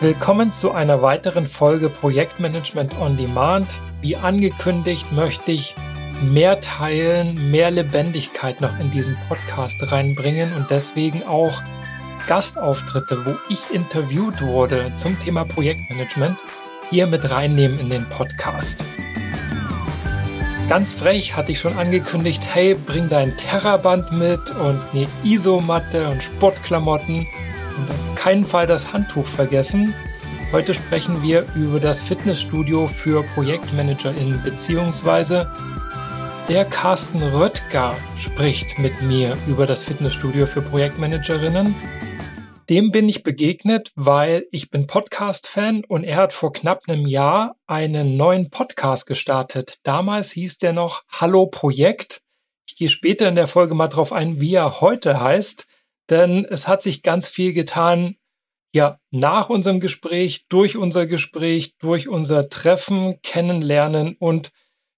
Willkommen zu einer weiteren Folge Projektmanagement on Demand. Wie angekündigt möchte ich mehr teilen, mehr Lebendigkeit noch in diesen Podcast reinbringen und deswegen auch Gastauftritte, wo ich interviewt wurde zum Thema Projektmanagement, hier mit reinnehmen in den Podcast. Ganz frech hatte ich schon angekündigt, hey, bring dein Terraband mit und eine Isomatte und Sportklamotten und auf keinen Fall das Handtuch vergessen. Heute sprechen wir über das Fitnessstudio für ProjektmanagerInnen beziehungsweise der Carsten Röttger spricht mit mir über das Fitnessstudio für Projektmanagerinnen. Dem bin ich begegnet, weil ich bin Podcast-Fan und er hat vor knapp einem Jahr einen neuen Podcast gestartet. Damals hieß der noch Hallo Projekt. Ich gehe später in der Folge mal drauf ein, wie er heute heißt denn es hat sich ganz viel getan, ja, nach unserem Gespräch, durch unser Gespräch, durch unser Treffen, Kennenlernen und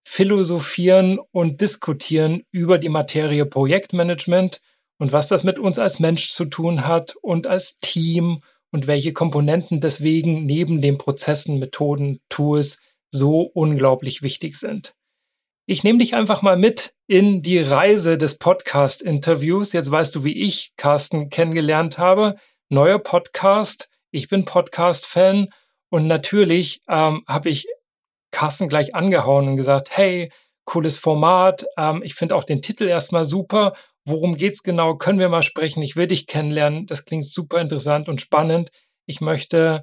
Philosophieren und Diskutieren über die Materie Projektmanagement und was das mit uns als Mensch zu tun hat und als Team und welche Komponenten deswegen neben den Prozessen, Methoden, Tools so unglaublich wichtig sind. Ich nehme dich einfach mal mit in die Reise des Podcast-Interviews. Jetzt weißt du, wie ich Carsten kennengelernt habe. Neuer Podcast. Ich bin Podcast-Fan. Und natürlich ähm, habe ich Carsten gleich angehauen und gesagt, hey, cooles Format. Ähm, ich finde auch den Titel erstmal super. Worum geht's genau? Können wir mal sprechen? Ich will dich kennenlernen. Das klingt super interessant und spannend. Ich möchte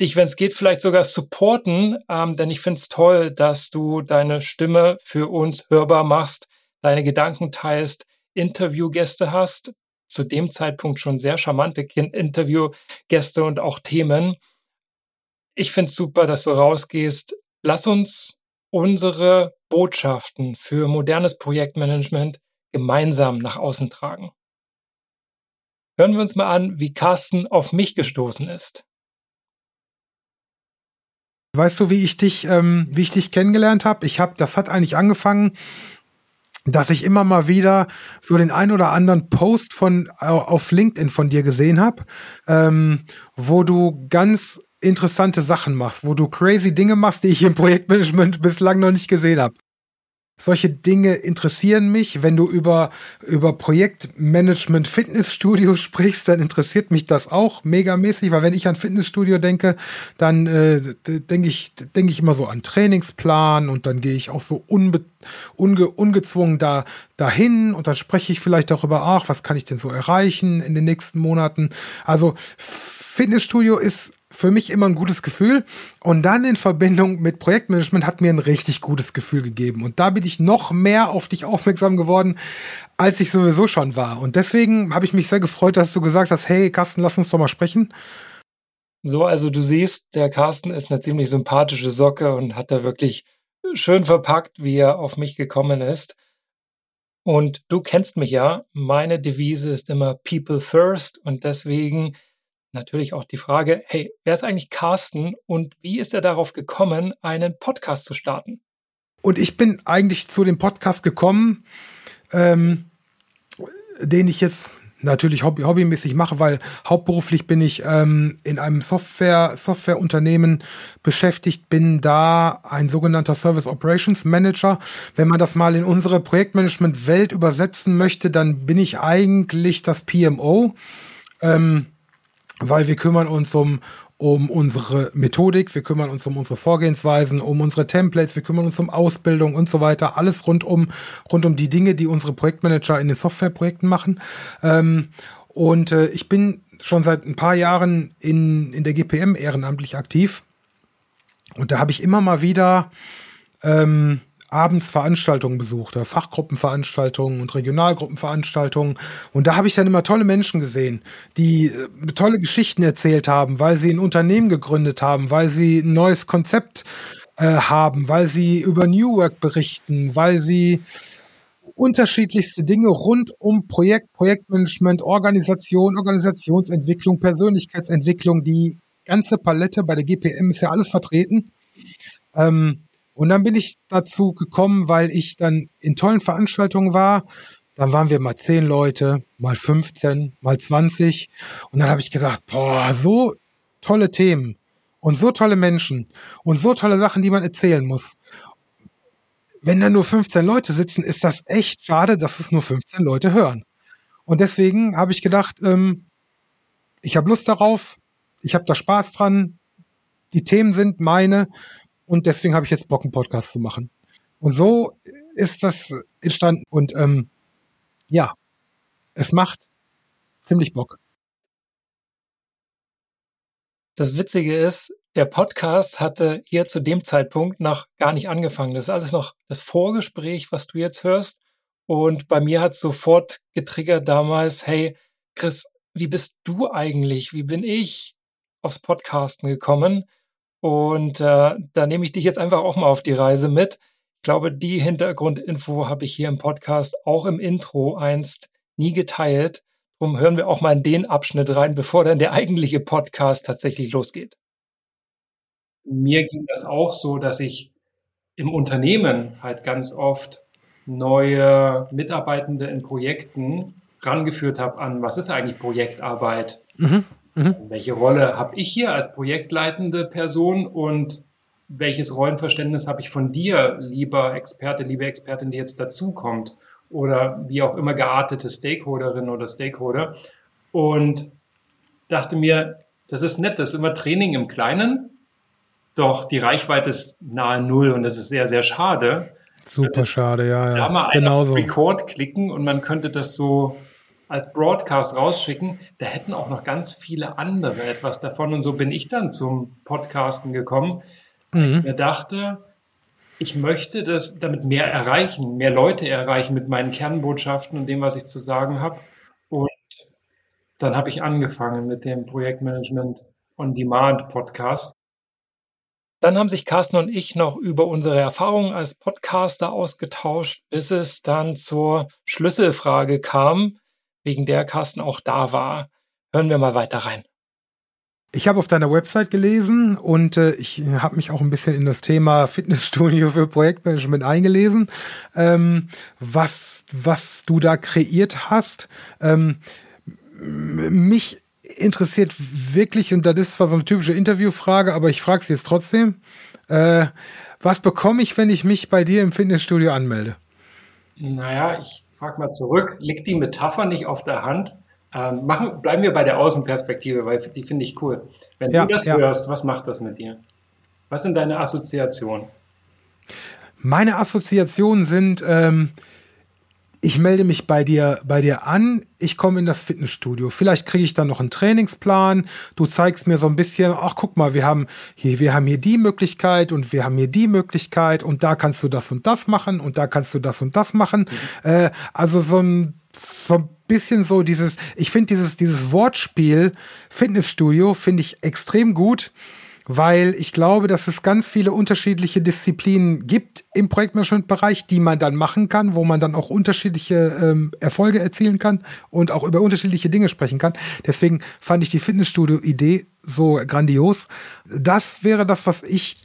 dich, wenn es geht, vielleicht sogar supporten, ähm, denn ich finde es toll, dass du deine Stimme für uns hörbar machst, deine Gedanken teilst, Interviewgäste hast, zu dem Zeitpunkt schon sehr charmante Interviewgäste und auch Themen. Ich finde es super, dass du rausgehst. Lass uns unsere Botschaften für modernes Projektmanagement gemeinsam nach außen tragen. Hören wir uns mal an, wie Carsten auf mich gestoßen ist. Weißt du, wie ich dich, ähm, wie ich dich kennengelernt habe? Ich habe, das hat eigentlich angefangen, dass ich immer mal wieder so den ein oder anderen Post von auf LinkedIn von dir gesehen habe, ähm, wo du ganz interessante Sachen machst, wo du crazy Dinge machst, die ich im Projektmanagement bislang noch nicht gesehen habe. Solche Dinge interessieren mich. Wenn du über, über Projektmanagement Fitnessstudio sprichst, dann interessiert mich das auch megamäßig, weil wenn ich an Fitnessstudio denke, dann äh, denke ich, denke ich immer so an Trainingsplan und dann gehe ich auch so unbe, unge, ungezwungen da, dahin und dann spreche ich vielleicht darüber, ach, was kann ich denn so erreichen in den nächsten Monaten. Also Fitnessstudio ist für mich immer ein gutes Gefühl. Und dann in Verbindung mit Projektmanagement hat mir ein richtig gutes Gefühl gegeben. Und da bin ich noch mehr auf dich aufmerksam geworden, als ich sowieso schon war. Und deswegen habe ich mich sehr gefreut, dass du gesagt hast, hey Carsten, lass uns doch mal sprechen. So, also du siehst, der Carsten ist eine ziemlich sympathische Socke und hat da wirklich schön verpackt, wie er auf mich gekommen ist. Und du kennst mich ja, meine Devise ist immer People First und deswegen natürlich auch die Frage, hey, wer ist eigentlich Carsten und wie ist er darauf gekommen, einen Podcast zu starten? Und ich bin eigentlich zu dem Podcast gekommen, ähm, den ich jetzt natürlich hobby hobbymäßig mache, weil hauptberuflich bin ich ähm, in einem Software Softwareunternehmen beschäftigt, bin da ein sogenannter Service Operations Manager. Wenn man das mal in unsere Projektmanagement Welt übersetzen möchte, dann bin ich eigentlich das PMO. Ähm, weil wir kümmern uns um, um unsere Methodik, wir kümmern uns um unsere Vorgehensweisen, um unsere Templates, wir kümmern uns um Ausbildung und so weiter. Alles rund um, rund um die Dinge, die unsere Projektmanager in den Softwareprojekten machen. Ähm, und äh, ich bin schon seit ein paar Jahren in, in der GPM ehrenamtlich aktiv. Und da habe ich immer mal wieder ähm, abends Veranstaltungen besucht, Fachgruppenveranstaltungen und Regionalgruppenveranstaltungen. Und da habe ich dann immer tolle Menschen gesehen, die äh, tolle Geschichten erzählt haben, weil sie ein Unternehmen gegründet haben, weil sie ein neues Konzept äh, haben, weil sie über New Work berichten, weil sie unterschiedlichste Dinge rund um Projekt, Projektmanagement, Organisation, Organisationsentwicklung, Persönlichkeitsentwicklung, die ganze Palette bei der GPM ist ja alles vertreten. Ähm, und dann bin ich dazu gekommen, weil ich dann in tollen Veranstaltungen war. Dann waren wir mal zehn Leute, mal 15, mal 20. Und dann habe ich gedacht, boah, so tolle Themen und so tolle Menschen und so tolle Sachen, die man erzählen muss. Wenn da nur 15 Leute sitzen, ist das echt schade, dass es nur 15 Leute hören. Und deswegen habe ich gedacht, ähm, ich habe Lust darauf, ich habe da Spaß dran, die Themen sind meine und deswegen habe ich jetzt Bock, einen Podcast zu machen. Und so ist das entstanden. Und ähm, ja, es macht ziemlich Bock. Das Witzige ist, der Podcast hatte hier zu dem Zeitpunkt noch gar nicht angefangen. Das ist alles noch das Vorgespräch, was du jetzt hörst. Und bei mir hat sofort getriggert damals, hey, Chris, wie bist du eigentlich? Wie bin ich aufs Podcasten gekommen? Und äh, da nehme ich dich jetzt einfach auch mal auf die Reise mit. Ich glaube, die Hintergrundinfo habe ich hier im Podcast auch im Intro einst nie geteilt. Darum hören wir auch mal in den Abschnitt rein, bevor dann der eigentliche Podcast tatsächlich losgeht. Mir ging das auch so, dass ich im Unternehmen halt ganz oft neue Mitarbeitende in Projekten rangeführt habe an, was ist eigentlich Projektarbeit? Mhm, mh. Welche Rolle habe ich hier als projektleitende Person und welches Rollenverständnis habe ich von dir, lieber Experte, liebe Expertin, die jetzt dazukommt? oder wie auch immer geartete Stakeholderin oder Stakeholder. Und dachte mir, das ist nett, das ist immer Training im Kleinen, doch die Reichweite ist nahe Null und das ist sehr, sehr schade. Super schade, ja, ja. Da mal genau so. Record klicken und man könnte das so als Broadcast rausschicken. Da hätten auch noch ganz viele andere etwas davon. Und so bin ich dann zum Podcasten gekommen. Mhm. Ich dachte, ich möchte das damit mehr erreichen, mehr Leute erreichen mit meinen Kernbotschaften und dem, was ich zu sagen habe. Und dann habe ich angefangen mit dem Projektmanagement on Demand Podcast. Dann haben sich Carsten und ich noch über unsere Erfahrungen als Podcaster ausgetauscht, bis es dann zur Schlüsselfrage kam, wegen der Carsten auch da war. Hören wir mal weiter rein. Ich habe auf deiner Website gelesen und äh, ich habe mich auch ein bisschen in das Thema Fitnessstudio für Projektmanagement eingelesen, ähm, was, was du da kreiert hast. Ähm, mich interessiert wirklich, und das ist zwar so eine typische Interviewfrage, aber ich frage es jetzt trotzdem. Äh, was bekomme ich, wenn ich mich bei dir im Fitnessstudio anmelde? Naja, ich frage mal zurück, liegt die Metapher nicht auf der Hand? Ähm, machen, bleiben wir bei der Außenperspektive, weil die finde ich cool. Wenn ja, du das ja. hörst, was macht das mit dir? Was sind deine Assoziationen? Meine Assoziationen sind, ähm, ich melde mich bei dir, bei dir an, ich komme in das Fitnessstudio. Vielleicht kriege ich dann noch einen Trainingsplan. Du zeigst mir so ein bisschen, ach guck mal, wir haben hier, wir haben hier die Möglichkeit und wir haben hier die Möglichkeit und da kannst du das und das machen und da kannst du das und das machen. Mhm. Äh, also so ein, so ein bisschen so dieses, ich finde dieses, dieses Wortspiel Fitnessstudio finde ich extrem gut, weil ich glaube, dass es ganz viele unterschiedliche Disziplinen gibt im Projektmanagement-Bereich, die man dann machen kann, wo man dann auch unterschiedliche ähm, Erfolge erzielen kann und auch über unterschiedliche Dinge sprechen kann. Deswegen fand ich die Fitnessstudio-Idee so grandios. Das wäre das, was ich,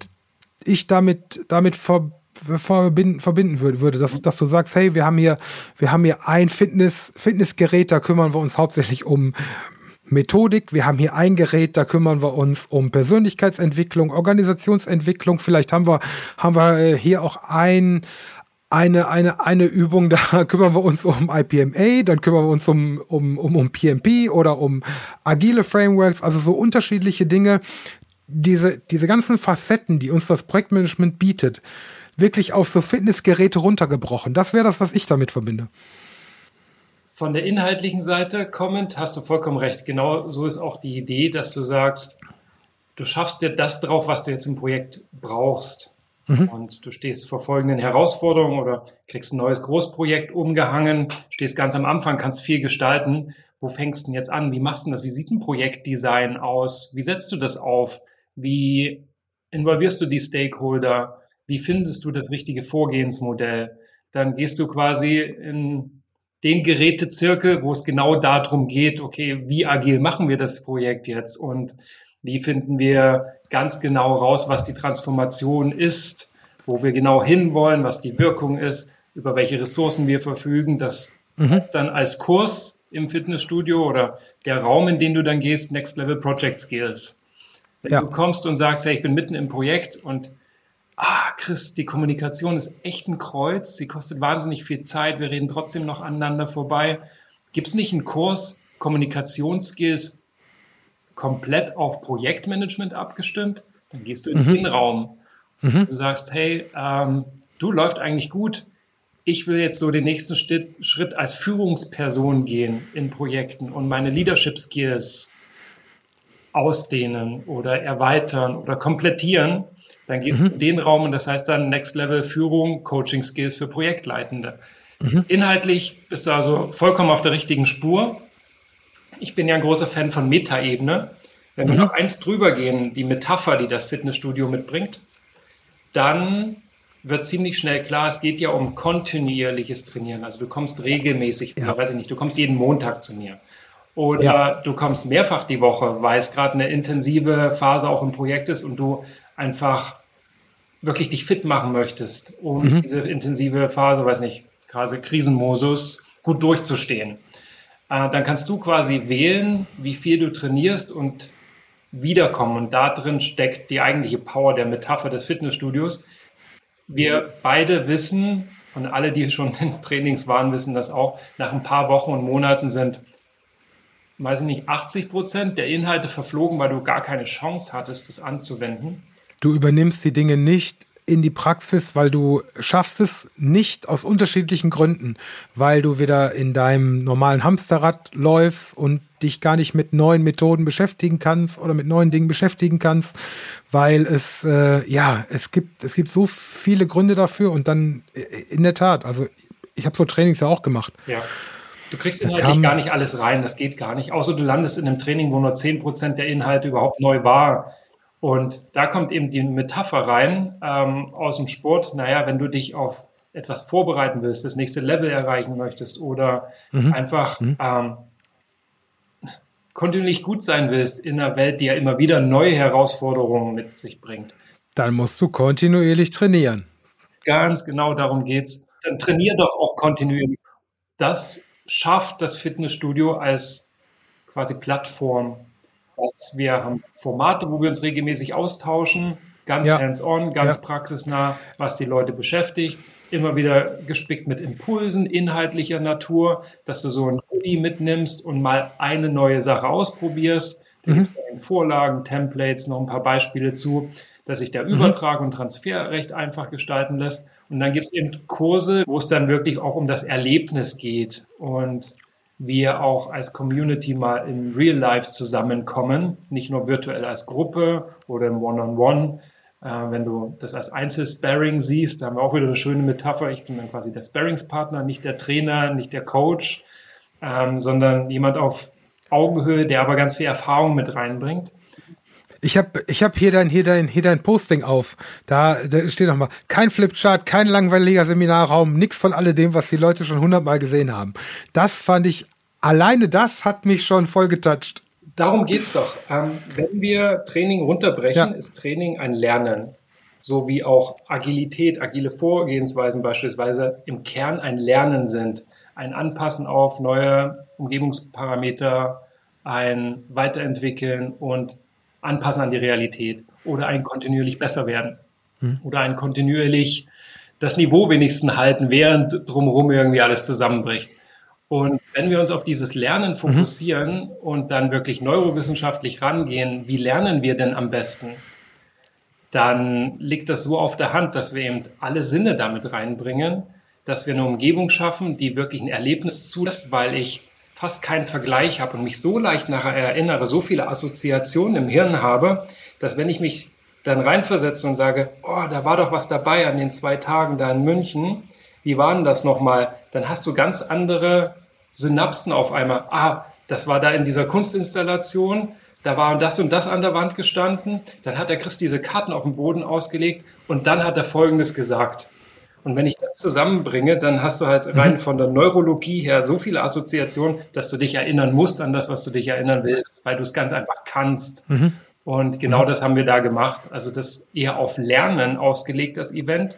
ich damit, damit verbinde verbinden, verbinden würde, würde dass, dass du sagst, hey, wir haben hier, wir haben hier ein Fitness, Fitnessgerät, da kümmern wir uns hauptsächlich um Methodik. Wir haben hier ein Gerät, da kümmern wir uns um Persönlichkeitsentwicklung, Organisationsentwicklung. Vielleicht haben wir, haben wir äh, hier auch ein, eine, eine, eine Übung, da kümmern wir uns um IPMA, dann kümmern wir uns um, um, um, um PMP oder um agile Frameworks, also so unterschiedliche Dinge. Diese, diese ganzen Facetten, die uns das Projektmanagement bietet, wirklich auf so Fitnessgeräte runtergebrochen. Das wäre das, was ich damit verbinde. Von der inhaltlichen Seite kommend hast du vollkommen recht. Genau so ist auch die Idee, dass du sagst, du schaffst dir das drauf, was du jetzt im Projekt brauchst. Mhm. Und du stehst vor folgenden Herausforderungen oder kriegst ein neues Großprojekt umgehangen, stehst ganz am Anfang, kannst viel gestalten. Wo fängst du denn jetzt an? Wie machst du das? Wie sieht ein Projektdesign aus? Wie setzt du das auf? Wie involvierst du die Stakeholder? wie findest du das richtige Vorgehensmodell? Dann gehst du quasi in den Gerätezirkel, wo es genau darum geht, okay, wie agil machen wir das Projekt jetzt und wie finden wir ganz genau raus, was die Transformation ist, wo wir genau hinwollen, was die Wirkung ist, über welche Ressourcen wir verfügen. Das mhm. ist dann als Kurs im Fitnessstudio oder der Raum, in den du dann gehst, Next Level Project Skills. Wenn ja. du kommst und sagst, hey, ich bin mitten im Projekt und ah, Chris, die Kommunikation ist echt ein Kreuz, sie kostet wahnsinnig viel Zeit, wir reden trotzdem noch aneinander vorbei. Gibt es nicht einen Kurs Kommunikationsskills komplett auf Projektmanagement abgestimmt? Dann gehst du in mhm. den Raum. Mhm. Du sagst, hey, ähm, du läuft eigentlich gut. Ich will jetzt so den nächsten Schritt als Führungsperson gehen in Projekten und meine Leadership Skills ausdehnen oder erweitern oder komplettieren. Dann gehst mhm. du in den Raum und das heißt dann Next Level Führung, Coaching Skills für Projektleitende. Mhm. Inhaltlich bist du also vollkommen auf der richtigen Spur. Ich bin ja ein großer Fan von Metaebene. Wenn wir mhm. noch eins drüber gehen, die Metapher, die das Fitnessstudio mitbringt, dann wird ziemlich schnell klar, es geht ja um kontinuierliches Trainieren. Also du kommst regelmäßig, ja. weiß ich nicht, du kommst jeden Montag zu mir. Oder ja. du kommst mehrfach die Woche, weil es gerade eine intensive Phase auch im Projekt ist und du einfach wirklich dich fit machen möchtest, um mhm. diese intensive Phase, weiß nicht, gerade Krisenmodus gut durchzustehen. Äh, dann kannst du quasi wählen, wie viel du trainierst und wiederkommen. Und da drin steckt die eigentliche Power der Metapher des Fitnessstudios. Wir beide wissen, und alle, die schon in Trainings waren, wissen das auch, nach ein paar Wochen und Monaten sind, weiß ich nicht, 80 Prozent der Inhalte verflogen, weil du gar keine Chance hattest, das anzuwenden. Du übernimmst die Dinge nicht in die Praxis, weil du schaffst es nicht aus unterschiedlichen Gründen, weil du wieder in deinem normalen Hamsterrad läufst und dich gar nicht mit neuen Methoden beschäftigen kannst oder mit neuen Dingen beschäftigen kannst, weil es äh, ja es gibt es gibt so viele Gründe dafür und dann äh, in der Tat, also ich habe so Trainings ja auch gemacht. Ja. Du kriegst inhaltlich gar nicht alles rein, das geht gar nicht. Außer du landest in einem Training, wo nur 10% der Inhalte überhaupt neu war und da kommt eben die Metapher rein ähm, aus dem Sport. Naja, wenn du dich auf etwas vorbereiten willst, das nächste Level erreichen möchtest oder mhm. einfach mhm. Ähm, kontinuierlich gut sein willst in einer Welt, die ja immer wieder neue Herausforderungen mit sich bringt. Dann musst du kontinuierlich trainieren. Ganz genau darum geht's. Dann trainier doch auch kontinuierlich. Das schafft das Fitnessstudio als quasi Plattform dass wir haben Formate, wo wir uns regelmäßig austauschen, ganz ja. hands-on, ganz ja. praxisnah, was die Leute beschäftigt. Immer wieder gespickt mit Impulsen inhaltlicher Natur, dass du so ein Hoodie mitnimmst und mal eine neue Sache ausprobierst. Da mhm. gibt es Vorlagen, Templates, noch ein paar Beispiele zu, dass sich der mhm. Übertrag und Transfer recht einfach gestalten lässt. Und dann gibt es eben Kurse, wo es dann wirklich auch um das Erlebnis geht. Und wir auch als Community mal in Real Life zusammenkommen, nicht nur virtuell als Gruppe oder im One-on-One. -on -One. Äh, wenn du das als Einzelsparring siehst, da haben wir auch wieder eine schöne Metapher. Ich bin dann quasi der Sparringspartner, nicht der Trainer, nicht der Coach, ähm, sondern jemand auf Augenhöhe, der aber ganz viel Erfahrung mit reinbringt. Ich habe ich hab hier, dein, hier, dein, hier dein Posting auf. Da, da steht nochmal, kein Flipchart, kein langweiliger Seminarraum, nichts von alledem, was die Leute schon hundertmal gesehen haben. Das fand ich, alleine das hat mich schon voll getoucht. Darum geht's doch. Ähm, wenn wir Training runterbrechen, ja. ist Training ein Lernen. So wie auch Agilität, agile Vorgehensweisen beispielsweise im Kern ein Lernen sind. Ein Anpassen auf neue Umgebungsparameter, ein Weiterentwickeln und anpassen an die Realität oder ein kontinuierlich besser werden hm. oder ein kontinuierlich das Niveau wenigstens halten, während drumherum irgendwie alles zusammenbricht. Und wenn wir uns auf dieses Lernen fokussieren mhm. und dann wirklich neurowissenschaftlich rangehen, wie lernen wir denn am besten? Dann liegt das so auf der Hand, dass wir eben alle Sinne damit reinbringen, dass wir eine Umgebung schaffen, die wirklich ein Erlebnis zulässt, weil ich fast keinen Vergleich habe und mich so leicht nachher erinnere, so viele Assoziationen im Hirn habe, dass wenn ich mich dann reinversetze und sage, oh, da war doch was dabei an den zwei Tagen da in München, wie war denn das nochmal? Dann hast du ganz andere Synapsen auf einmal. Ah, das war da in dieser Kunstinstallation, da war das und das an der Wand gestanden, dann hat der Christ diese Karten auf dem Boden ausgelegt und dann hat er Folgendes gesagt. Und wenn ich das zusammenbringe, dann hast du halt rein mhm. von der Neurologie her so viele Assoziationen, dass du dich erinnern musst an das, was du dich erinnern willst, weil du es ganz einfach kannst. Mhm. Und genau mhm. das haben wir da gemacht. Also das eher auf Lernen ausgelegt, das Event.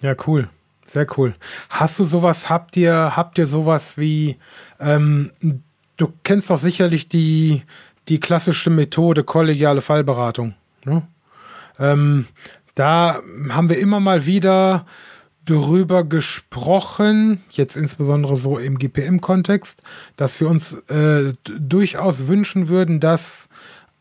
Ja, cool. Sehr cool. Hast du sowas, habt ihr, habt ihr sowas wie, ähm, du kennst doch sicherlich die, die klassische Methode kollegiale Fallberatung. Ne? Ähm, da haben wir immer mal wieder darüber gesprochen, jetzt insbesondere so im GPM-Kontext, dass wir uns äh, durchaus wünschen würden, dass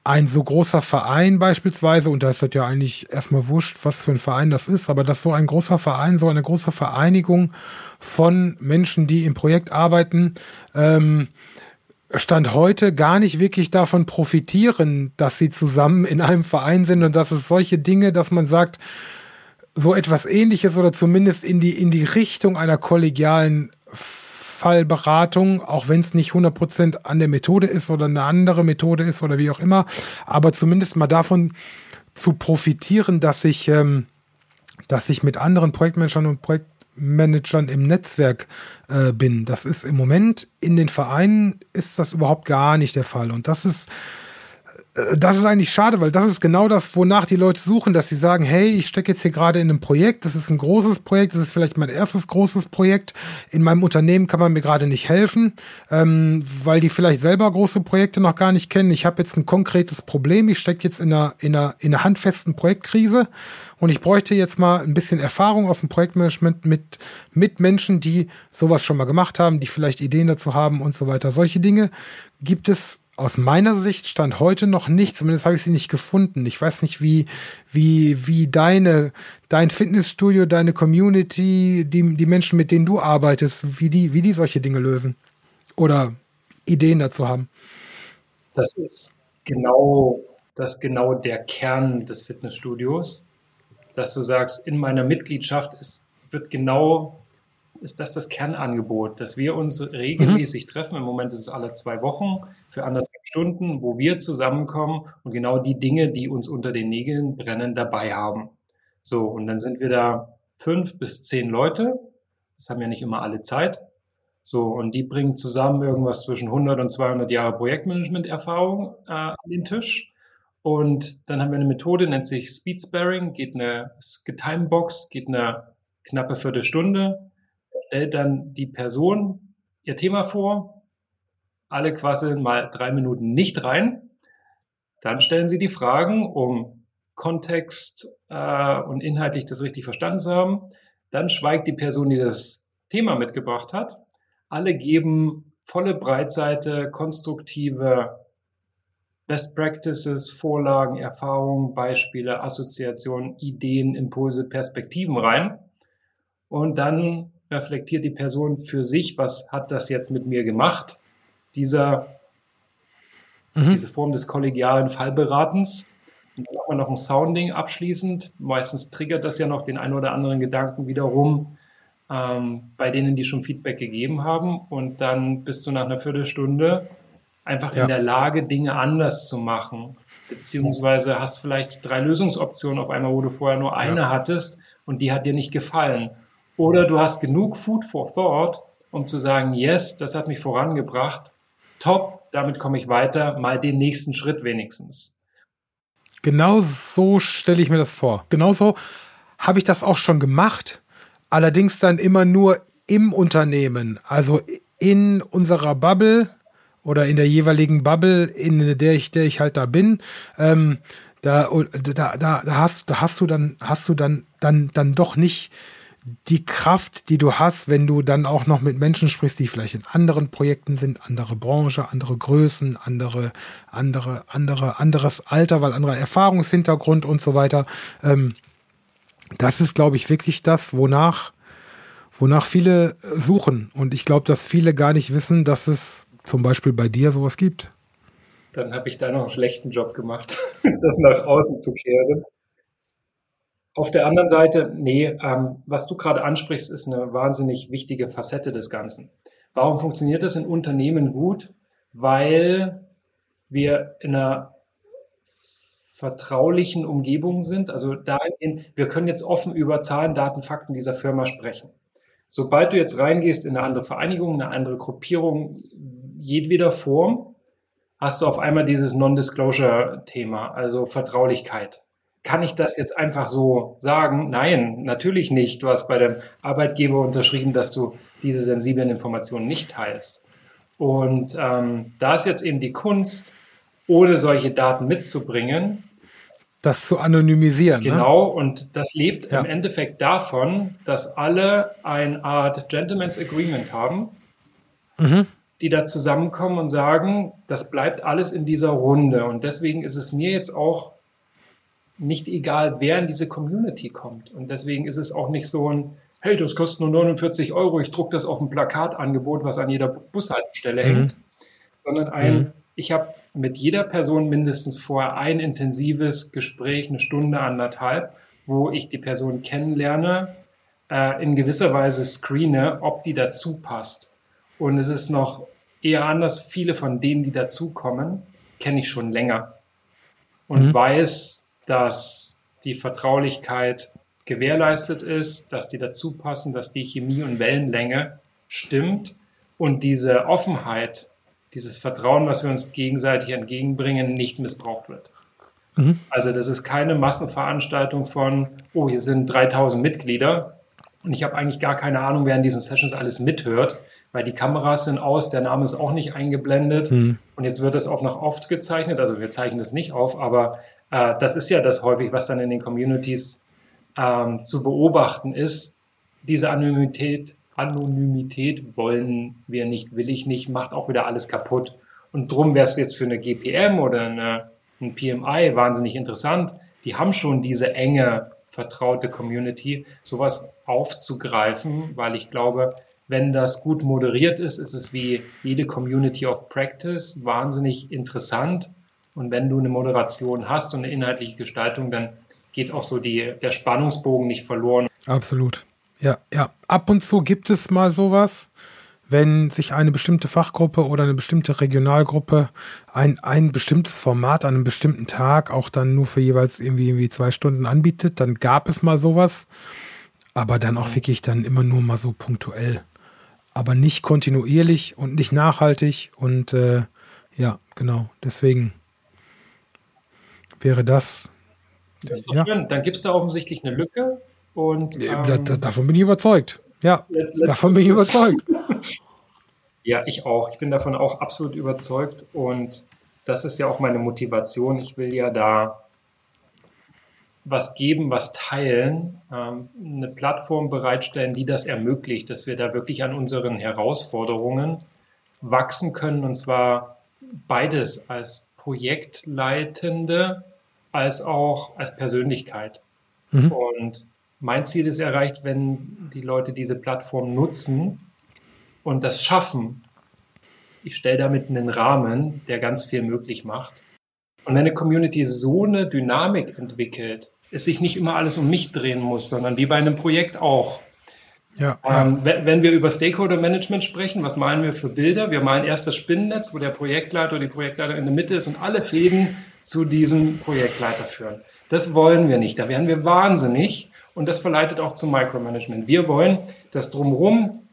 ein so großer Verein beispielsweise, und da ist das ja eigentlich erstmal wurscht, was für ein Verein das ist, aber dass so ein großer Verein, so eine große Vereinigung von Menschen, die im Projekt arbeiten, ähm, Stand heute gar nicht wirklich davon profitieren, dass sie zusammen in einem Verein sind und dass es solche Dinge, dass man sagt, so etwas ähnliches oder zumindest in die, in die Richtung einer kollegialen Fallberatung, auch wenn es nicht 100% an der Methode ist oder eine andere Methode ist oder wie auch immer, aber zumindest mal davon zu profitieren, dass ich, ähm, dass ich mit anderen Projektmanagern und Projektmanagern im Netzwerk äh, bin. Das ist im Moment in den Vereinen ist das überhaupt gar nicht der Fall. Und das ist das ist eigentlich schade, weil das ist genau das, wonach die Leute suchen, dass sie sagen, hey, ich stecke jetzt hier gerade in einem Projekt, das ist ein großes Projekt, das ist vielleicht mein erstes großes Projekt. In meinem Unternehmen kann man mir gerade nicht helfen, ähm, weil die vielleicht selber große Projekte noch gar nicht kennen. Ich habe jetzt ein konkretes Problem, ich stecke jetzt in einer, in, einer, in einer handfesten Projektkrise und ich bräuchte jetzt mal ein bisschen Erfahrung aus dem Projektmanagement mit, mit Menschen, die sowas schon mal gemacht haben, die vielleicht Ideen dazu haben und so weiter. Solche Dinge gibt es aus meiner Sicht stand heute noch nicht, zumindest habe ich sie nicht gefunden. Ich weiß nicht, wie, wie, wie deine, dein Fitnessstudio, deine Community, die, die Menschen, mit denen du arbeitest, wie die, wie die solche Dinge lösen oder Ideen dazu haben. Das ist genau, das genau der Kern des Fitnessstudios, dass du sagst, in meiner Mitgliedschaft ist, wird genau ist das das Kernangebot, dass wir uns regelmäßig mhm. treffen. Im Moment ist es alle zwei Wochen für anderthalb Stunden, wo wir zusammenkommen und genau die Dinge, die uns unter den Nägeln brennen, dabei haben. So, und dann sind wir da fünf bis zehn Leute. Das haben ja nicht immer alle Zeit. So, und die bringen zusammen irgendwas zwischen 100 und 200 Jahre Projektmanagement-Erfahrung äh, an den Tisch. Und dann haben wir eine Methode, nennt sich Speed Sparing, geht eine Getimebox, geht eine knappe Viertelstunde stellt dann die Person ihr Thema vor, alle quasi mal drei Minuten nicht rein. Dann stellen sie die Fragen, um Kontext äh, und inhaltlich das richtig verstanden zu haben. Dann schweigt die Person, die das Thema mitgebracht hat. Alle geben volle Breitseite, konstruktive Best Practices, Vorlagen, Erfahrungen, Beispiele, Assoziationen, Ideen, Impulse, Perspektiven rein. Und dann reflektiert die Person für sich, was hat das jetzt mit mir gemacht, dieser, mhm. diese Form des kollegialen Fallberatens. Und dann hat man noch ein Sounding abschließend. Meistens triggert das ja noch den einen oder anderen Gedanken wiederum ähm, bei denen, die schon Feedback gegeben haben. Und dann bist du nach einer Viertelstunde einfach ja. in der Lage, Dinge anders zu machen. Beziehungsweise hast vielleicht drei Lösungsoptionen auf einmal, wo du vorher nur eine ja. hattest und die hat dir nicht gefallen. Oder du hast genug Food for Thought, um zu sagen, yes, das hat mich vorangebracht, top, damit komme ich weiter, mal den nächsten Schritt wenigstens. Genau so stelle ich mir das vor. Genauso habe ich das auch schon gemacht, allerdings dann immer nur im Unternehmen, also in unserer Bubble oder in der jeweiligen Bubble, in der ich, der ich halt da bin. Ähm, da, da, da, da hast, da hast du dann, hast du dann, dann, dann doch nicht die Kraft, die du hast, wenn du dann auch noch mit Menschen sprichst, die vielleicht in anderen Projekten sind, andere Branche, andere Größen, andere, andere, andere, anderes Alter, weil anderer Erfahrungshintergrund und so weiter. Ähm, das ist, glaube ich, wirklich das, wonach, wonach viele suchen. Und ich glaube, dass viele gar nicht wissen, dass es zum Beispiel bei dir sowas gibt. Dann habe ich da noch einen schlechten Job gemacht, das nach außen zu kehren. Auf der anderen Seite, nee, ähm, was du gerade ansprichst, ist eine wahnsinnig wichtige Facette des Ganzen. Warum funktioniert das in Unternehmen gut? Weil wir in einer vertraulichen Umgebung sind. Also da, wir können jetzt offen über Zahlen, Daten, Fakten dieser Firma sprechen. Sobald du jetzt reingehst in eine andere Vereinigung, eine andere Gruppierung, jedweder Form, hast du auf einmal dieses Non-Disclosure-Thema, also Vertraulichkeit. Kann ich das jetzt einfach so sagen? Nein, natürlich nicht. Du hast bei dem Arbeitgeber unterschrieben, dass du diese sensiblen Informationen nicht teilst. Und ähm, da ist jetzt eben die Kunst, ohne solche Daten mitzubringen, das zu anonymisieren. Ne? Genau, ne? und das lebt ja. im Endeffekt davon, dass alle eine Art Gentleman's Agreement haben, mhm. die da zusammenkommen und sagen, das bleibt alles in dieser Runde. Und deswegen ist es mir jetzt auch nicht egal, wer in diese Community kommt. Und deswegen ist es auch nicht so ein, hey, das kostet nur 49 Euro, ich druck das auf ein Plakatangebot, was an jeder Bushaltestelle mhm. hängt, sondern ein, mhm. ich habe mit jeder Person mindestens vorher ein intensives Gespräch, eine Stunde, anderthalb, wo ich die Person kennenlerne, äh, in gewisser Weise screene, ob die dazu passt. Und es ist noch eher anders, viele von denen, die dazukommen, kenne ich schon länger und mhm. weiß, dass die Vertraulichkeit gewährleistet ist, dass die dazu passen, dass die Chemie und Wellenlänge stimmt und diese Offenheit dieses Vertrauen, was wir uns gegenseitig entgegenbringen, nicht missbraucht wird. Mhm. Also das ist keine Massenveranstaltung von, oh, hier sind 3000 Mitglieder und ich habe eigentlich gar keine Ahnung, wer in diesen Sessions alles mithört, weil die Kameras sind aus, der Name ist auch nicht eingeblendet mhm. und jetzt wird es auch noch oft gezeichnet, also wir zeichnen das nicht auf, aber äh, das ist ja das häufig, was dann in den Communities ähm, zu beobachten ist, diese Anonymität Anonymität wollen wir nicht, will ich nicht, macht auch wieder alles kaputt. Und drum wäre es jetzt für eine GPM oder eine, ein PMI wahnsinnig interessant. Die haben schon diese enge, vertraute Community, sowas aufzugreifen, weil ich glaube, wenn das gut moderiert ist, ist es wie jede Community of Practice wahnsinnig interessant. Und wenn du eine Moderation hast und eine inhaltliche Gestaltung, dann geht auch so die, der Spannungsbogen nicht verloren. Absolut. Ja, ja. Ab und zu gibt es mal sowas, wenn sich eine bestimmte Fachgruppe oder eine bestimmte Regionalgruppe ein, ein bestimmtes Format an einem bestimmten Tag auch dann nur für jeweils irgendwie, irgendwie zwei Stunden anbietet, dann gab es mal sowas. Aber dann auch wirklich dann immer nur mal so punktuell. Aber nicht kontinuierlich und nicht nachhaltig. Und äh, ja, genau. Deswegen wäre das. Das ist doch ja. schön. Dann gibt es da offensichtlich eine Lücke und, ähm, da, da, davon bin ich überzeugt. Ja, davon bin ich überzeugt. ja, ich auch. Ich bin davon auch absolut überzeugt. Und das ist ja auch meine Motivation. Ich will ja da was geben, was teilen, ähm, eine Plattform bereitstellen, die das ermöglicht, dass wir da wirklich an unseren Herausforderungen wachsen können. Und zwar beides als Projektleitende als auch als Persönlichkeit. Mhm. Und mein Ziel ist erreicht, wenn die Leute diese Plattform nutzen und das schaffen. Ich stelle damit einen Rahmen, der ganz viel möglich macht. Und wenn eine Community so eine Dynamik entwickelt, es sich nicht immer alles um mich drehen muss, sondern wie bei einem Projekt auch. Ja, ähm, wenn, wenn wir über Stakeholder Management sprechen, was malen wir für Bilder? Wir malen erst das Spinnennetz, wo der Projektleiter oder die Projektleiter in der Mitte ist und alle Fäden zu diesem Projektleiter führen. Das wollen wir nicht. Da werden wir wahnsinnig. Und das verleitet auch zum Micromanagement. Wir wollen, dass drumherum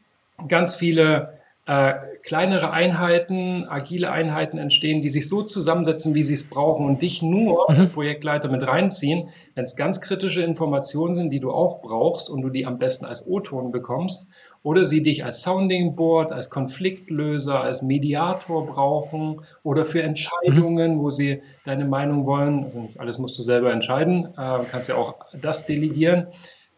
ganz viele äh, kleinere Einheiten, agile Einheiten entstehen, die sich so zusammensetzen, wie sie es brauchen und dich nur mhm. als Projektleiter mit reinziehen, wenn es ganz kritische Informationen sind, die du auch brauchst und du die am besten als O-Ton bekommst oder sie dich als Sounding Board, als Konfliktlöser, als Mediator brauchen oder für Entscheidungen, mhm. wo sie deine Meinung wollen. Also nicht alles musst du selber entscheiden, äh, kannst ja auch das delegieren.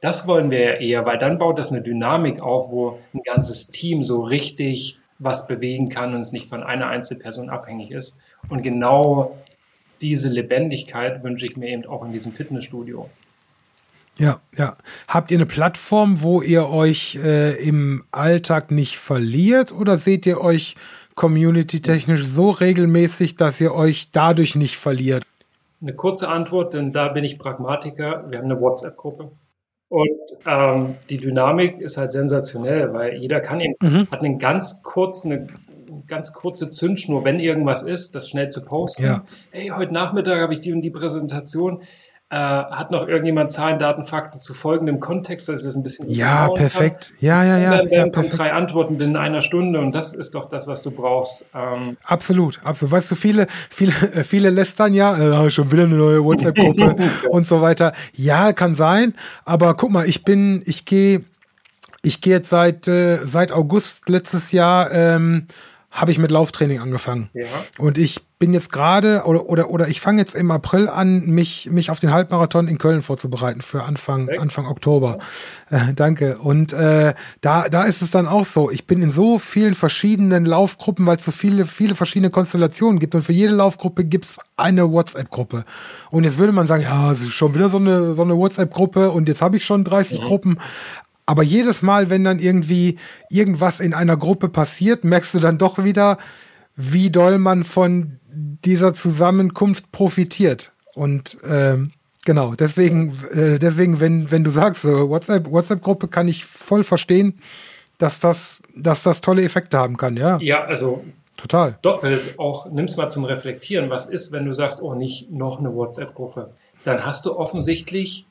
Das wollen wir ja eher, weil dann baut das eine Dynamik auf, wo ein ganzes Team so richtig was bewegen kann und es nicht von einer Einzelperson abhängig ist. Und genau diese Lebendigkeit wünsche ich mir eben auch in diesem Fitnessstudio. Ja, ja. Habt ihr eine Plattform, wo ihr euch äh, im Alltag nicht verliert oder seht ihr euch community-technisch so regelmäßig, dass ihr euch dadurch nicht verliert? Eine kurze Antwort, denn da bin ich Pragmatiker. Wir haben eine WhatsApp-Gruppe. Und ähm, die Dynamik ist halt sensationell, weil jeder kann eben, mhm. hat einen ganz kurzen, eine ganz kurze Zündschnur, wenn irgendwas ist, das schnell zu posten. Ja. Hey, heute Nachmittag habe ich die und die Präsentation. Äh, hat noch irgendjemand Zahlen, Daten, Fakten zu folgendem Kontext, dass es ein bisschen Ja, perfekt. Ja, ja, ja. Dann, dann ja, kommen drei Antworten binnen einer Stunde und das ist doch das, was du brauchst. Ähm absolut, absolut. Weißt du, viele, viele, äh, viele lästern ja, äh, schon wieder eine neue WhatsApp-Gruppe und so weiter. Ja, kann sein, aber guck mal, ich bin, ich gehe, ich gehe jetzt seit, äh, seit August letztes Jahr ähm, habe ich mit Lauftraining angefangen. Ja. Und ich bin jetzt gerade oder, oder, oder ich fange jetzt im April an, mich, mich auf den Halbmarathon in Köln vorzubereiten für Anfang, Anfang Oktober. Äh, danke. Und äh, da, da ist es dann auch so. Ich bin in so vielen verschiedenen Laufgruppen, weil es so viele, viele verschiedene Konstellationen gibt. Und für jede Laufgruppe gibt es eine WhatsApp-Gruppe. Und jetzt würde man sagen, ja, es ist schon wieder so eine, so eine WhatsApp-Gruppe und jetzt habe ich schon 30 mhm. Gruppen. Aber jedes Mal, wenn dann irgendwie irgendwas in einer Gruppe passiert, merkst du dann doch wieder, wie doll man von dieser Zusammenkunft profitiert. Und ähm, genau, deswegen, äh, deswegen, wenn, wenn du sagst, so WhatsApp, WhatsApp-Gruppe kann ich voll verstehen, dass das, dass das tolle Effekte haben kann, ja. Ja, also total. Doppelt auch, nimm's mal zum Reflektieren. Was ist, wenn du sagst, oh, nicht noch eine WhatsApp-Gruppe? Dann hast du offensichtlich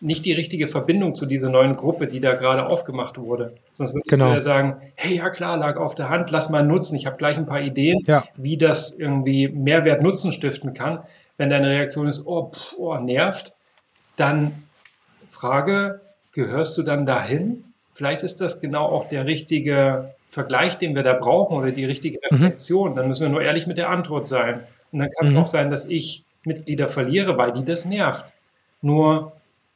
nicht die richtige Verbindung zu dieser neuen Gruppe, die da gerade aufgemacht wurde. Sonst würdest genau. du ja sagen, hey, ja klar, lag auf der Hand, lass mal nutzen. Ich habe gleich ein paar Ideen, ja. wie das irgendwie Mehrwert Nutzen stiften kann. Wenn deine Reaktion ist, oh, pff, oh, nervt, dann Frage, gehörst du dann dahin? Vielleicht ist das genau auch der richtige Vergleich, den wir da brauchen oder die richtige mhm. Reflexion. Mhm. Dann müssen wir nur ehrlich mit der Antwort sein. Und dann kann es mhm. auch sein, dass ich Mitglieder verliere, weil die das nervt. Nur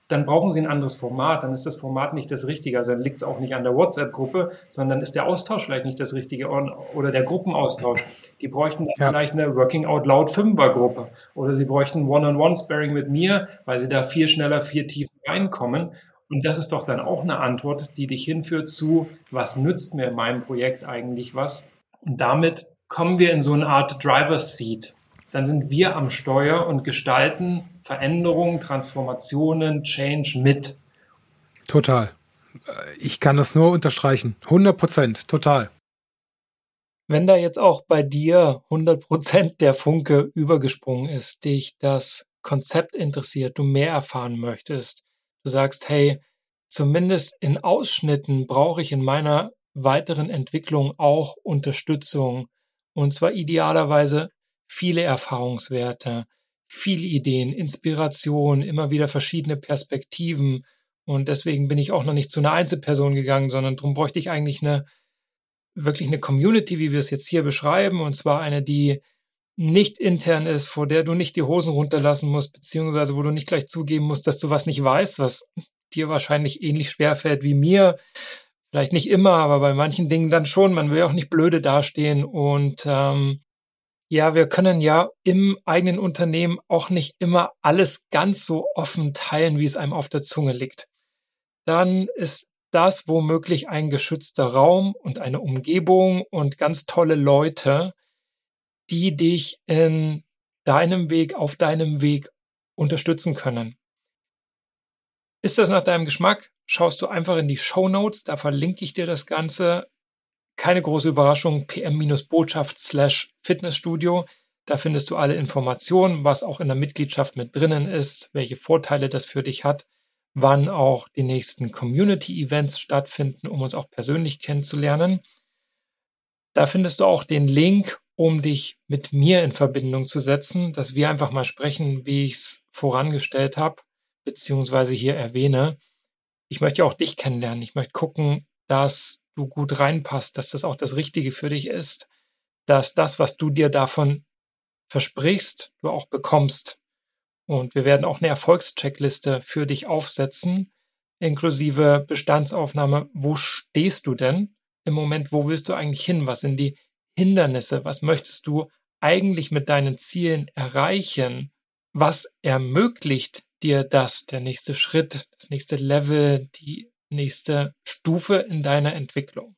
dann brauchen Sie ein anderes Format, dann ist das Format nicht das Richtige. Also dann liegt es auch nicht an der WhatsApp-Gruppe, sondern ist der Austausch vielleicht nicht das Richtige oder der Gruppenaustausch. Die bräuchten dann ja. vielleicht eine Working Out Loud Fünfer-Gruppe oder sie bräuchten One-on-One-Sparing mit mir, weil sie da viel schneller, viel tiefer reinkommen. Und das ist doch dann auch eine Antwort, die dich hinführt zu, was nützt mir in meinem Projekt eigentlich was? Und damit kommen wir in so eine Art Driver's Seat dann sind wir am Steuer und gestalten Veränderungen, Transformationen, Change mit. Total. Ich kann das nur unterstreichen. 100 Prozent, total. Wenn da jetzt auch bei dir 100 Prozent der Funke übergesprungen ist, dich das Konzept interessiert, du mehr erfahren möchtest, du sagst, hey, zumindest in Ausschnitten brauche ich in meiner weiteren Entwicklung auch Unterstützung. Und zwar idealerweise viele Erfahrungswerte, viele Ideen, Inspiration, immer wieder verschiedene Perspektiven. Und deswegen bin ich auch noch nicht zu einer Einzelperson gegangen, sondern darum bräuchte ich eigentlich eine, wirklich eine Community, wie wir es jetzt hier beschreiben, und zwar eine, die nicht intern ist, vor der du nicht die Hosen runterlassen musst, beziehungsweise wo du nicht gleich zugeben musst, dass du was nicht weißt, was dir wahrscheinlich ähnlich schwer fällt wie mir. Vielleicht nicht immer, aber bei manchen Dingen dann schon. Man will auch nicht blöde dastehen und ähm, ja, wir können ja im eigenen Unternehmen auch nicht immer alles ganz so offen teilen, wie es einem auf der Zunge liegt. Dann ist das womöglich ein geschützter Raum und eine Umgebung und ganz tolle Leute, die dich in deinem Weg, auf deinem Weg unterstützen können. Ist das nach deinem Geschmack? Schaust du einfach in die Show Notes, da verlinke ich dir das Ganze keine große Überraschung, pm-botschaft slash Fitnessstudio. Da findest du alle Informationen, was auch in der Mitgliedschaft mit drinnen ist, welche Vorteile das für dich hat, wann auch die nächsten Community-Events stattfinden, um uns auch persönlich kennenzulernen. Da findest du auch den Link, um dich mit mir in Verbindung zu setzen, dass wir einfach mal sprechen, wie ich es vorangestellt habe, beziehungsweise hier erwähne. Ich möchte auch dich kennenlernen. Ich möchte gucken, dass du gut reinpasst, dass das auch das Richtige für dich ist, dass das, was du dir davon versprichst, du auch bekommst. Und wir werden auch eine Erfolgscheckliste für dich aufsetzen, inklusive Bestandsaufnahme. Wo stehst du denn im Moment? Wo willst du eigentlich hin? Was sind die Hindernisse? Was möchtest du eigentlich mit deinen Zielen erreichen? Was ermöglicht dir das? Der nächste Schritt, das nächste Level, die nächste Stufe in deiner Entwicklung.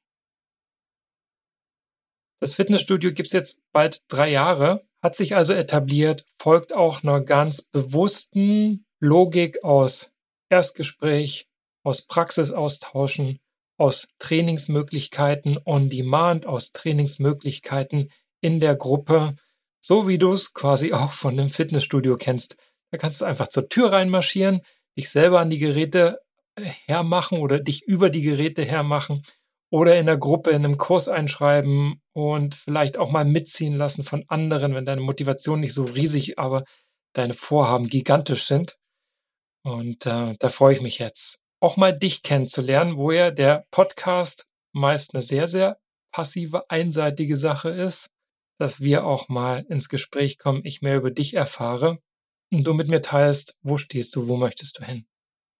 Das Fitnessstudio gibt es jetzt bald drei Jahre, hat sich also etabliert, folgt auch einer ganz bewussten Logik aus Erstgespräch, aus Praxisaustauschen, aus Trainingsmöglichkeiten on Demand, aus Trainingsmöglichkeiten in der Gruppe, so wie du es quasi auch von einem Fitnessstudio kennst. Da kannst du einfach zur Tür reinmarschieren, dich selber an die Geräte hermachen oder dich über die Geräte hermachen oder in der Gruppe in einem Kurs einschreiben und vielleicht auch mal mitziehen lassen von anderen, wenn deine Motivation nicht so riesig, aber deine Vorhaben gigantisch sind. Und äh, da freue ich mich jetzt, auch mal dich kennenzulernen, wo ja der Podcast meist eine sehr, sehr passive, einseitige Sache ist, dass wir auch mal ins Gespräch kommen, ich mehr über dich erfahre und du mit mir teilst, wo stehst du, wo möchtest du hin.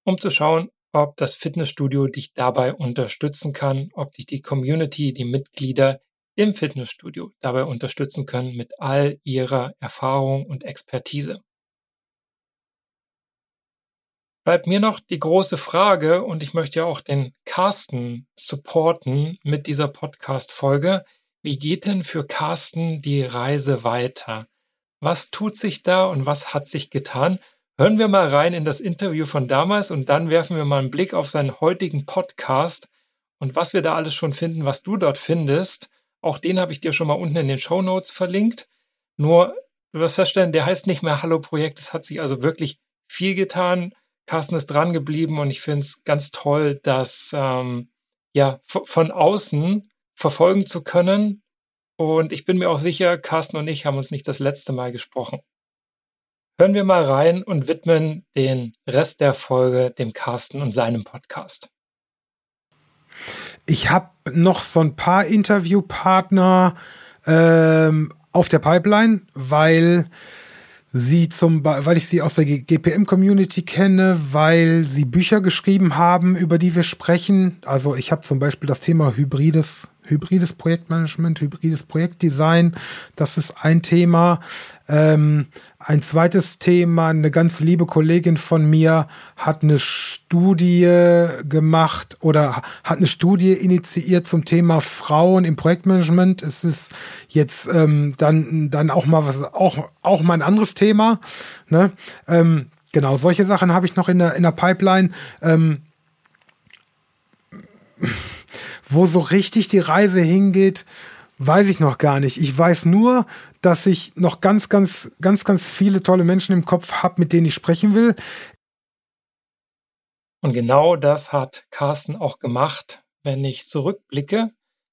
Um zu schauen, ob das Fitnessstudio dich dabei unterstützen kann, ob dich die Community, die Mitglieder im Fitnessstudio dabei unterstützen können mit all ihrer Erfahrung und Expertise. Bleibt mir noch die große Frage, und ich möchte ja auch den Carsten supporten mit dieser Podcast-Folge. Wie geht denn für Carsten die Reise weiter? Was tut sich da und was hat sich getan? Hören wir mal rein in das Interview von damals und dann werfen wir mal einen Blick auf seinen heutigen Podcast und was wir da alles schon finden, was du dort findest. Auch den habe ich dir schon mal unten in den Show Notes verlinkt. Nur, du wirst feststellen, der heißt nicht mehr Hallo Projekt. Es hat sich also wirklich viel getan. Carsten ist dran geblieben und ich finde es ganz toll, das ähm, ja von außen verfolgen zu können. Und ich bin mir auch sicher, Carsten und ich haben uns nicht das letzte Mal gesprochen. Hören wir mal rein und widmen den Rest der Folge dem Carsten und seinem Podcast. Ich habe noch so ein paar Interviewpartner ähm, auf der Pipeline, weil sie zum, weil ich sie aus der GPM-Community kenne, weil sie Bücher geschrieben haben, über die wir sprechen. Also ich habe zum Beispiel das Thema hybrides, hybrides Projektmanagement, hybrides Projektdesign. Das ist ein Thema. Ähm, ein zweites Thema, eine ganz liebe Kollegin von mir hat eine Studie gemacht oder hat eine Studie initiiert zum Thema Frauen im Projektmanagement. Es ist jetzt ähm, dann, dann auch mal was, auch, auch mal ein anderes Thema. Ne? Ähm, genau, solche Sachen habe ich noch in der, in der Pipeline. Wo so richtig die Reise hingeht, weiß ich noch gar nicht. Ich weiß nur, dass ich noch ganz, ganz, ganz, ganz viele tolle Menschen im Kopf habe, mit denen ich sprechen will. Und genau das hat Carsten auch gemacht. Wenn ich zurückblicke,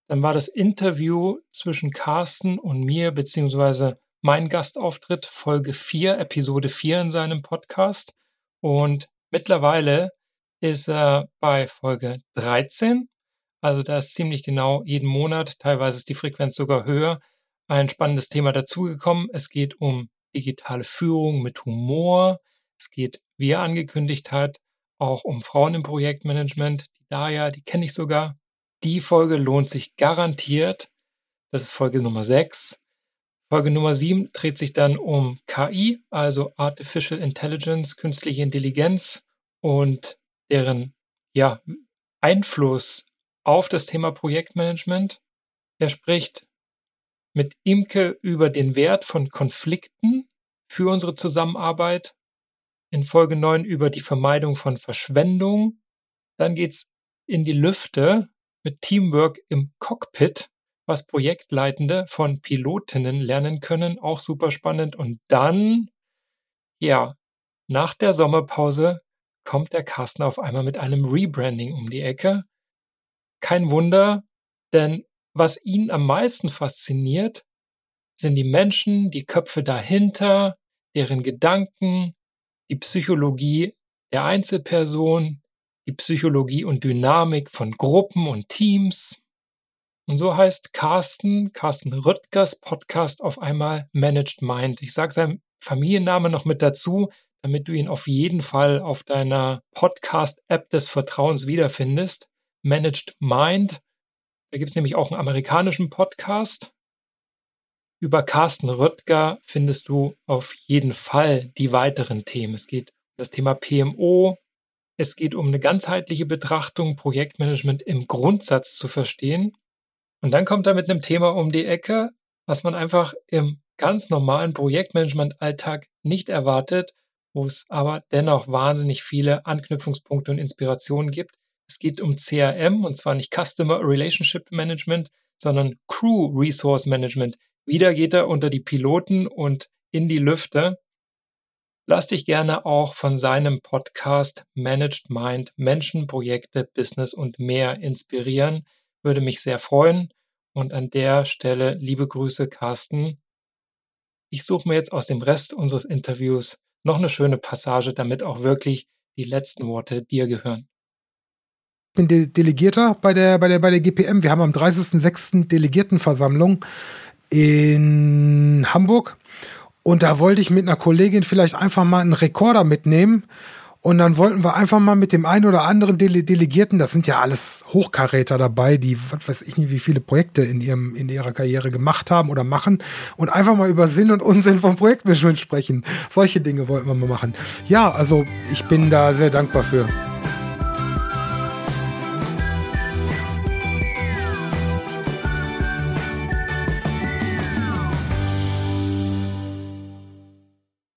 dann war das Interview zwischen Carsten und mir, beziehungsweise mein Gastauftritt, Folge 4, Episode 4 in seinem Podcast. Und mittlerweile ist er bei Folge 13 also da ist ziemlich genau jeden Monat, teilweise ist die Frequenz sogar höher, ein spannendes Thema dazugekommen. Es geht um digitale Führung mit Humor. Es geht, wie er angekündigt hat, auch um Frauen im Projektmanagement. Die Daya, die kenne ich sogar. Die Folge lohnt sich garantiert. Das ist Folge Nummer 6. Folge Nummer 7 dreht sich dann um KI, also Artificial Intelligence, künstliche Intelligenz und deren ja, Einfluss auf das Thema Projektmanagement. Er spricht mit Imke über den Wert von Konflikten für unsere Zusammenarbeit. In Folge 9 über die Vermeidung von Verschwendung. Dann geht's in die Lüfte mit Teamwork im Cockpit, was Projektleitende von Pilotinnen lernen können. Auch super spannend. Und dann, ja, nach der Sommerpause kommt der Carsten auf einmal mit einem Rebranding um die Ecke. Kein Wunder, denn was ihn am meisten fasziniert, sind die Menschen, die Köpfe dahinter, deren Gedanken, die Psychologie der Einzelperson, die Psychologie und Dynamik von Gruppen und Teams. Und so heißt Carsten, Carsten Rüttgers Podcast auf einmal Managed Mind. Ich sage seinen Familienname noch mit dazu, damit du ihn auf jeden Fall auf deiner Podcast-App des Vertrauens wiederfindest. Managed Mind. Da gibt es nämlich auch einen amerikanischen Podcast. Über Carsten Röttger findest du auf jeden Fall die weiteren Themen. Es geht um das Thema PMO. Es geht um eine ganzheitliche Betrachtung, Projektmanagement im Grundsatz zu verstehen. Und dann kommt er mit einem Thema um die Ecke, was man einfach im ganz normalen Projektmanagement-Alltag nicht erwartet, wo es aber dennoch wahnsinnig viele Anknüpfungspunkte und Inspirationen gibt. Es geht um CRM und zwar nicht Customer Relationship Management, sondern Crew Resource Management. Wieder geht er unter die Piloten und in die Lüfte. Lass dich gerne auch von seinem Podcast Managed Mind Menschen, Projekte, Business und mehr inspirieren. Würde mich sehr freuen. Und an der Stelle liebe Grüße, Carsten. Ich suche mir jetzt aus dem Rest unseres Interviews noch eine schöne Passage, damit auch wirklich die letzten Worte dir gehören. Bin De Delegierter bei der, bei, der, bei der GPM. Wir haben am 30.06. Delegiertenversammlung in Hamburg. Und da wollte ich mit einer Kollegin vielleicht einfach mal einen Rekorder mitnehmen. Und dann wollten wir einfach mal mit dem einen oder anderen Dele Delegierten, das sind ja alles Hochkaräter dabei, die, was weiß ich nicht, wie viele Projekte in ihrem, in ihrer Karriere gemacht haben oder machen und einfach mal über Sinn und Unsinn vom Projektmanagement sprechen. Solche Dinge wollten wir mal machen. Ja, also ich bin da sehr dankbar für.